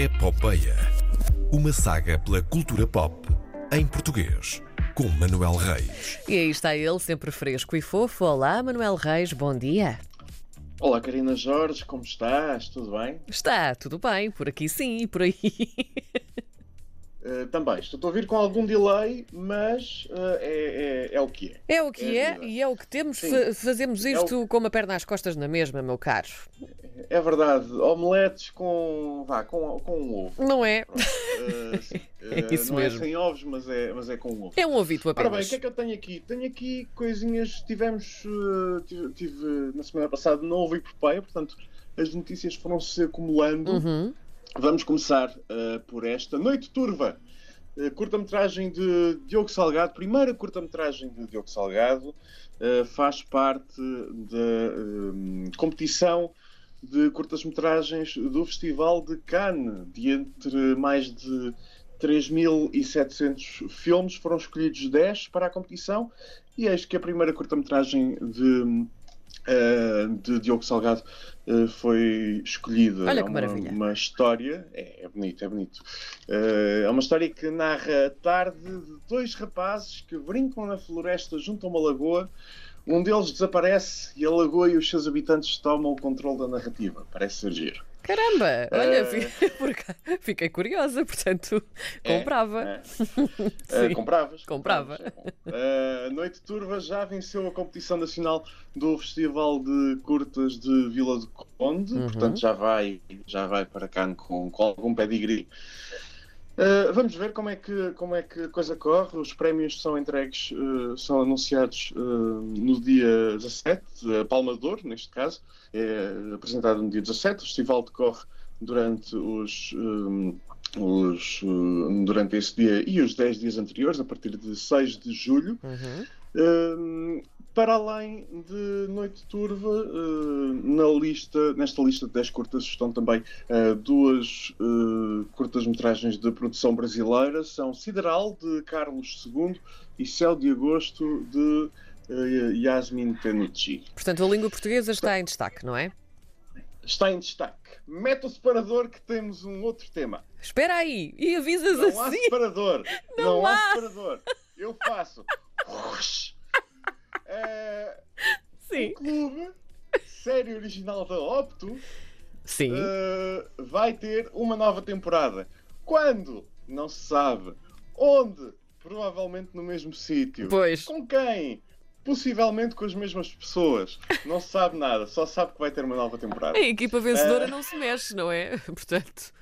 Epopeia. Uma saga pela cultura pop em português, com Manuel Reis. E aí está ele, sempre fresco e fofo. Olá, Manuel Reis, bom dia. Olá, Karina Jorge, como estás? Tudo bem? Está tudo bem, por aqui sim e por aí. Uh, também, estou a ouvir com algum delay, mas uh, é, é, é, o que é. É o que é, é e é o que temos. Sim. Fazemos É isto com uma perna às costas na mesma, meu caro. É verdade, omeletes com, vá, com, com um ovo. Não é? Uh. Uh, Isso não mesmo. é sem ovos, mas é, mas é com um ovo. É um ovito Ora bem, o apenas. que é que eu tenho aqui? Tenho aqui coisinhas, tivemos, tive, tive, na semana passada, não houve epopeia, portanto as notícias foram-se acumulando. Uhum. Vamos começar uh, por esta Noite Turva. Uh, curta-metragem de Diogo Salgado, primeira curta-metragem de Diogo Salgado, uh, faz parte da competição de curtas-metragens do Festival de Cannes. De entre mais de 3.700 filmes, foram escolhidos 10 para a competição e eis que a primeira curta-metragem de, uh, de Diogo Salgado uh, foi escolhida. Olha É que uma, maravilha. uma história, é, é bonito, é bonito. Uh, é uma história que narra a tarde de dois rapazes que brincam na floresta junto a uma lagoa. Um deles desaparece e a lagoa e os seus habitantes tomam o controle da narrativa. Parece ser giro. Caramba, olha, cá- fiquei curiosa, portanto, É, comprava. é. Sim. Uh, compravas? Comprava. Compravas. Uh, a Noite Turva já venceu a competição nacional do Festival de Curtas de Vila do Conde, Uhum. portanto já vai, já vai para cá com, com algum pedigree. Uh, vamos ver como é, que, como é que a coisa corre. Os prémios são entregues, uh, são anunciados uh, no dia 17, a Palma de Ouro, neste caso, é apresentado no dia 17. O festival decorre durante os, um, os, uh, durante esse dia e os 10 dias anteriores, a partir de 6 de julho. Uhum. Um, para além de Noite Turva, uh, na lista, nesta lista de 10 curtas estão também duas curtas-metragens de produção brasileira, são Sideral, de Carlos II, e Céu de Agosto, de Yasmin Tenucci. Portanto, a língua portuguesa está em destaque, não é? Está em destaque. Mete o separador que temos um outro tema. Espera aí, e avisas Não há assim. separador. Não Não, há. há. separador. Eu faço. É, Sim. O clube, série original da Opto, Sim. eh, vai ter uma nova temporada. Quando? Não se sabe. Onde? Provavelmente no mesmo sítio. Pois. Com quem? Possivelmente com as mesmas pessoas. Não se sabe nada, só sabe que vai ter uma nova temporada. A equipa vencedora Eh. não se mexe, não é? Portanto,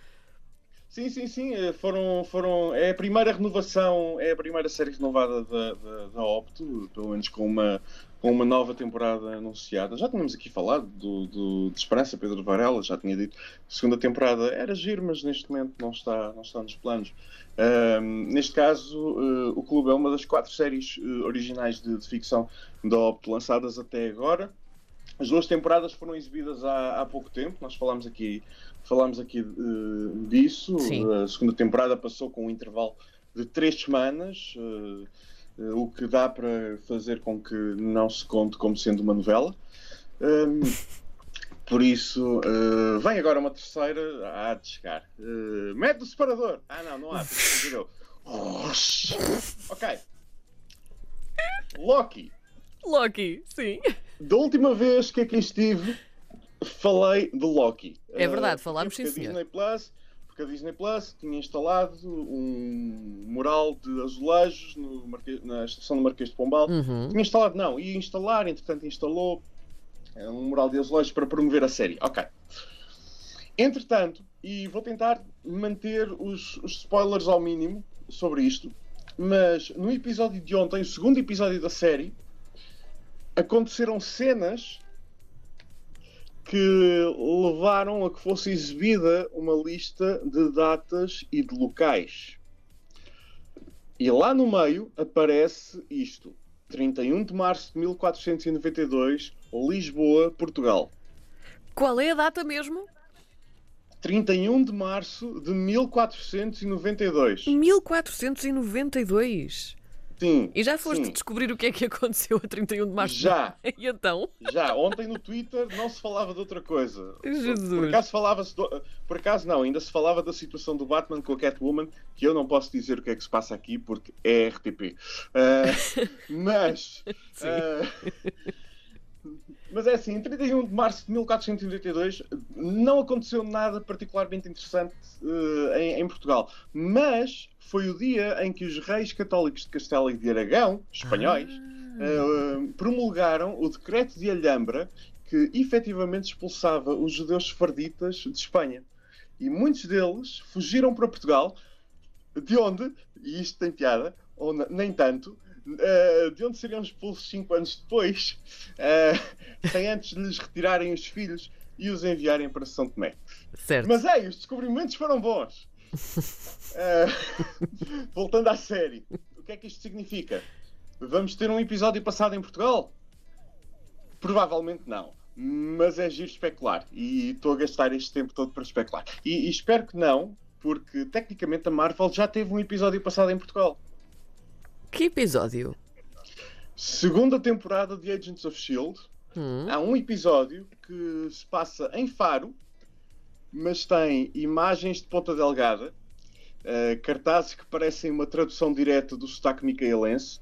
Sim, sim, sim. eh, Foram, foram, é a primeira renovação, é a primeira série renovada da, da, da Opto, pelo menos com uma, com uma nova temporada anunciada. Já tínhamos aqui falado do, do, de Esperança, Pedro Varela, já tinha dito que a segunda temporada era giro, mas neste momento não está, não está nos planos. Ahm, neste caso, eh, o Clube é uma das quatro séries eh, originais de, de ficção da Opto lançadas até agora. As duas temporadas foram exibidas há, há pouco tempo, nós falámos aqui, falámos aqui eh, disso. Sim. A segunda temporada passou com um intervalo de três semanas, eh, eh, o que dá para fazer com que não se conte como sendo uma novela. Hum, por isso, vem agora uma terceira, há de chegar. Mete o separador! Ah, não, não há, tem que fazer eu. Ok. Loki. Loki, sim. Da última vez que aqui estive, falei de Loki. É verdade, Eh, falámos, sim, senhor. Disney Plus, porque a Disney Plus tinha instalado um mural de azulejos no Marque- na estação do Marquês de Pombal. Uhum. Tinha instalado, não, ia instalar, entretanto instalou é, um mural de azulejos para promover a série. Ok. Entretanto, e vou tentar manter os, os spoilers ao mínimo sobre isto, mas no episódio de ontem, o segundo episódio da série, aconteceram cenas que levaram a que fosse exibida uma lista de datas e de locais. E lá no meio aparece isto: 31 de março de 1492, Lisboa, Portugal. Qual é a data mesmo? 31 de março de 1492. 1492. Sim. E já foste sim. descobrir o que é que aconteceu a 31 de março? Já. E então? Já, ontem no Twitter não se falava de outra coisa. Jesus. Por acaso falava-se. do- Por acaso não, ainda se falava da situação do Batman com a Catwoman, que eu não posso dizer o que é que se passa aqui porque é RTP. Ah, mas. Sim. Mas é assim, em 31 de março de 1482 não aconteceu nada particularmente interessante eh, em, em Portugal. Mas foi o dia em que os reis católicos de Castela e de Aragão, espanhóis, Ah. eh, promulgaram o decreto de Alhambra que efetivamente expulsava os judeus sefarditas de Espanha. E muitos deles fugiram para Portugal, de onde, e isto tem piada, ou nem tanto, eh, de onde seriam expulsos cinco anos depois, eh, sem antes lhes retirarem os filhos e os enviarem para São Tomé. Certo. Mas ei, os descobrimentos foram bons. Eh, voltando à série, o que é que isto significa? Vamos ter um episódio passado em Portugal? Provavelmente não. Mas é giro especular. E estou a gastar este tempo todo para especular. E, e espero que não, porque tecnicamente a Marvel já teve um episódio passado em Portugal. Que episódio? Segunda temporada de Agents of Shield. Hum, Há um episódio que se passa em Faro, mas tem imagens de Ponta Delgada, eh, cartazes que parecem uma tradução direta do sotaque micaelense,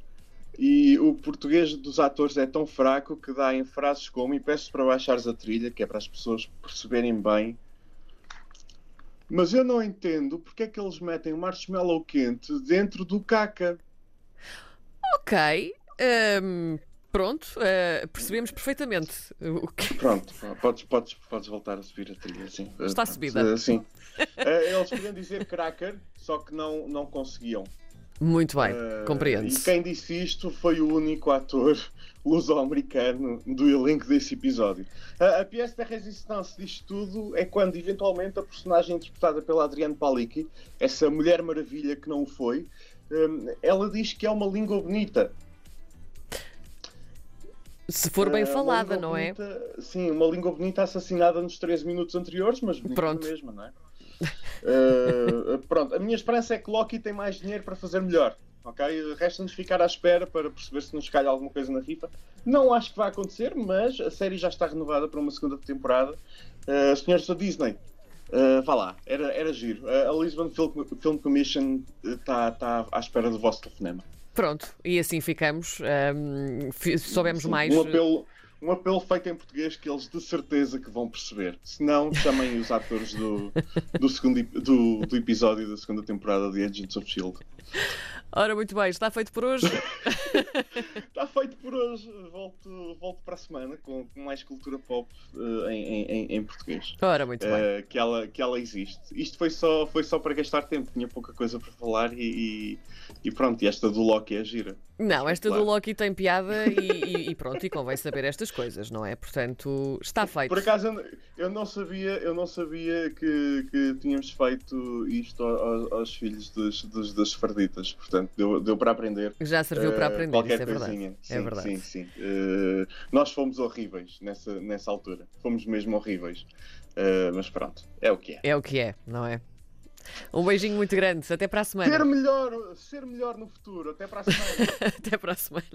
e o português dos atores é tão fraco que dá em frases como, e peço para baixares a trilha, que é para as pessoas perceberem bem. Mas eu não entendo porque é que eles metem o marshmallow quente dentro do caca. ok. Hum, pronto, eh, percebemos perfeitamente o que. Pronto, podes, podes, podes voltar a subir a trilha, sim. Está Eh, subida. eh, Sim. Eh, Eles queriam dizer cracker, só que não, não conseguiam. Muito bem, Eh, compreende-se. E quem disse isto foi o único ator luso-americano do elenco desse episódio. A, a pièce da resistência disto tudo é quando, eventualmente, a personagem interpretada pela Adriane Palicki, essa mulher maravilha que não o foi, eh, ela diz que é uma língua bonita. Se for bem uma falada, não é? bonita- Sim, uma língua bonita assassinada nos 13 minutos anteriores, mas bonita Pronto. mesmo, não é? Eh, pronto, a minha esperança é que Loki tem mais dinheiro para fazer melhor. Ok? Resta-nos ficar à espera para perceber se nos calha alguma coisa na rifa. Não acho que vai acontecer, mas a série já está renovada para uma segunda temporada. Uh, senhores da Disney, uh, vá lá, era, era giro. Uh, a Lisbon Film, Film Commission está tá à espera do vosso telefonema. Pronto, e assim ficamos. fi- soubemos mais. Um apelo, um apelo feito em português que eles de certeza que vão perceber. Se não, chamem os atores do, do, segundo, do, do episódio da segunda temporada de Agents of Shield. Ora, muito bem, está feito por hoje. Está feito por hoje. Volto, volto para a semana com, com mais cultura pop eh, em, em- em português. Ora, muito bem. Eh, que, ela, que ela existe. Isto foi só, foi só para gastar tempo, tinha pouca coisa para falar e, e, e pronto, e esta do Loki é gira. Não, esta do claro. Loki tem piada e, e- e pronto, e convém saber estas coisas, não é? Portanto, está feito. Por acaso eu- eu não sabia, eu não sabia que, que tínhamos feito isto aos, aos filhos dos, dos, das farditas, portanto deu, deu para aprender. Já serviu para eh, aprender, qualquer isso é verdade. coisinha. Sim, é verdade. Sim, sim. Eh, nós fomos horríveis nessa, nessa altura. Fomos mesmo horríveis. Eh, mas pronto, é o que é. É o que é, não é? Um beijinho muito grande. Até para a semana. Ser melhor, ser melhor no futuro. Até para a semana. Até para a semana.